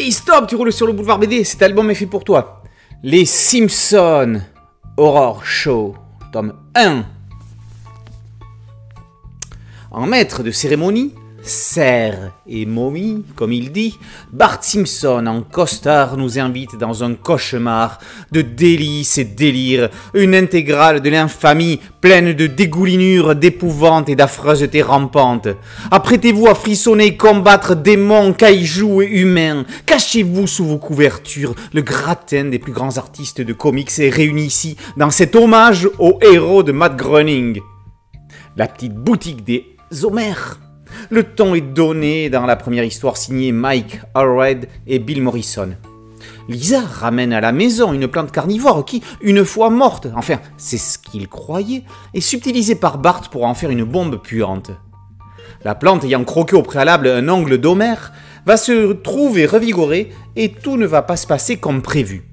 Hey stop, tu roules sur le boulevard BD, cet album est fait pour toi. Les Simpsons Horror Show, tome 1. En maître de cérémonie, serre et momie, comme il dit, Bart Simpson en costard nous invite dans un cauchemar de délices et délires, une intégrale de l'infamie pleine de dégoulinures, d'épouvante et d'affreuseté rampante. Apprêtez-vous à frissonner, combattre démons, kaijus et humains. Cachez-vous sous vos couvertures. Le gratin des plus grands artistes de comics est réuni ici dans cet hommage aux héros de Matt Groening. La petite boutique des Homères le ton est donné dans la première histoire signée Mike Allred et Bill Morrison. Lisa ramène à la maison une plante carnivore qui, une fois morte, enfin c'est ce qu'il croyait, est subtilisée par Bart pour en faire une bombe puante. La plante ayant croqué au préalable un ongle d'Homère va se trouver revigorée et tout ne va pas se passer comme prévu.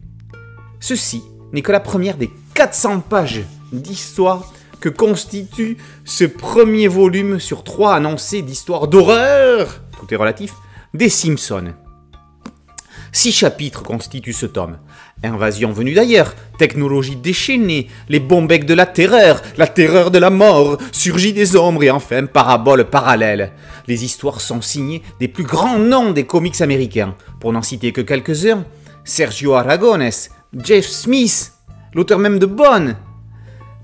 Ceci n'est que la première des 400 pages d'histoire que constitue ce premier volume sur trois annoncés d'histoire d'horreur, tout est relatif, des Simpsons. Six chapitres constituent ce tome. Invasion venue d'ailleurs, technologie déchaînée, les bombecs de la terreur, la terreur de la mort, surgit des ombres et enfin parabole parallèle. Les histoires sont signées des plus grands noms des comics américains, pour n'en citer que quelques-uns. Sergio Aragones, Jeff Smith, l'auteur même de Bone,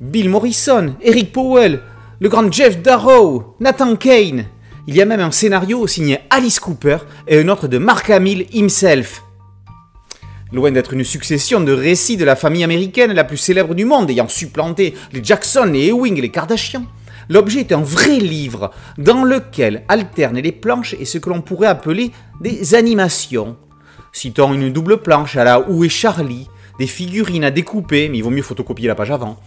Bill Morrison, Eric Powell, le grand Jeff Darrow, Nathan Kane. Il y a même un scénario signé Alice Cooper et un autre de Mark Hamill himself. Loin d'être une succession de récits de la famille américaine la plus célèbre du monde ayant supplanté les Jackson, les Ewing et les Kardashian, l'objet est un vrai livre dans lequel alternent les planches et ce que l'on pourrait appeler des animations. Citons une double planche à la Où est Charlie, des figurines à découper, mais il vaut mieux photocopier la page avant,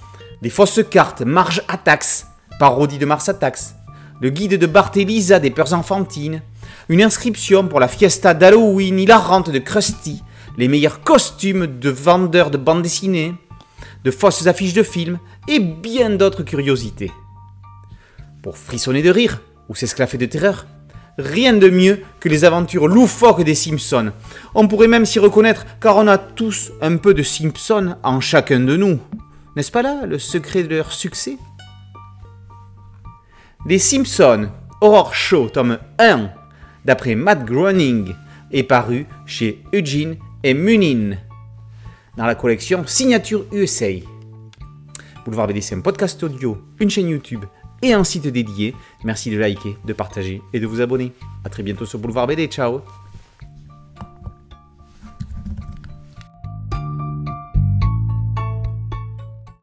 des fausses cartes, Marge Attacks, parodie de Mars Attacks, le guide de Bart des peurs enfantines, une inscription pour la fiesta d'Halloween hilarante de Krusty, les meilleurs costumes de vendeurs de bandes dessinées, de fausses affiches de films et bien d'autres curiosités. Pour frissonner de rire ou s'esclaffer de terreur, rien de mieux que les aventures loufoques des Simpsons. On pourrait même s'y reconnaître car on a tous un peu de Simpson en chacun de nous. N'est-ce pas là le secret de leur succès? Les Simpsons, Horror Show, tome 1, d'après Matt Groening, est paru chez Eugene et Munin, dans la collection Signature USA. Boulevard BD, c'est un podcast audio, une chaîne YouTube et un site dédié. Merci de liker, de partager et de vous abonner. A très bientôt sur Boulevard BD. Ciao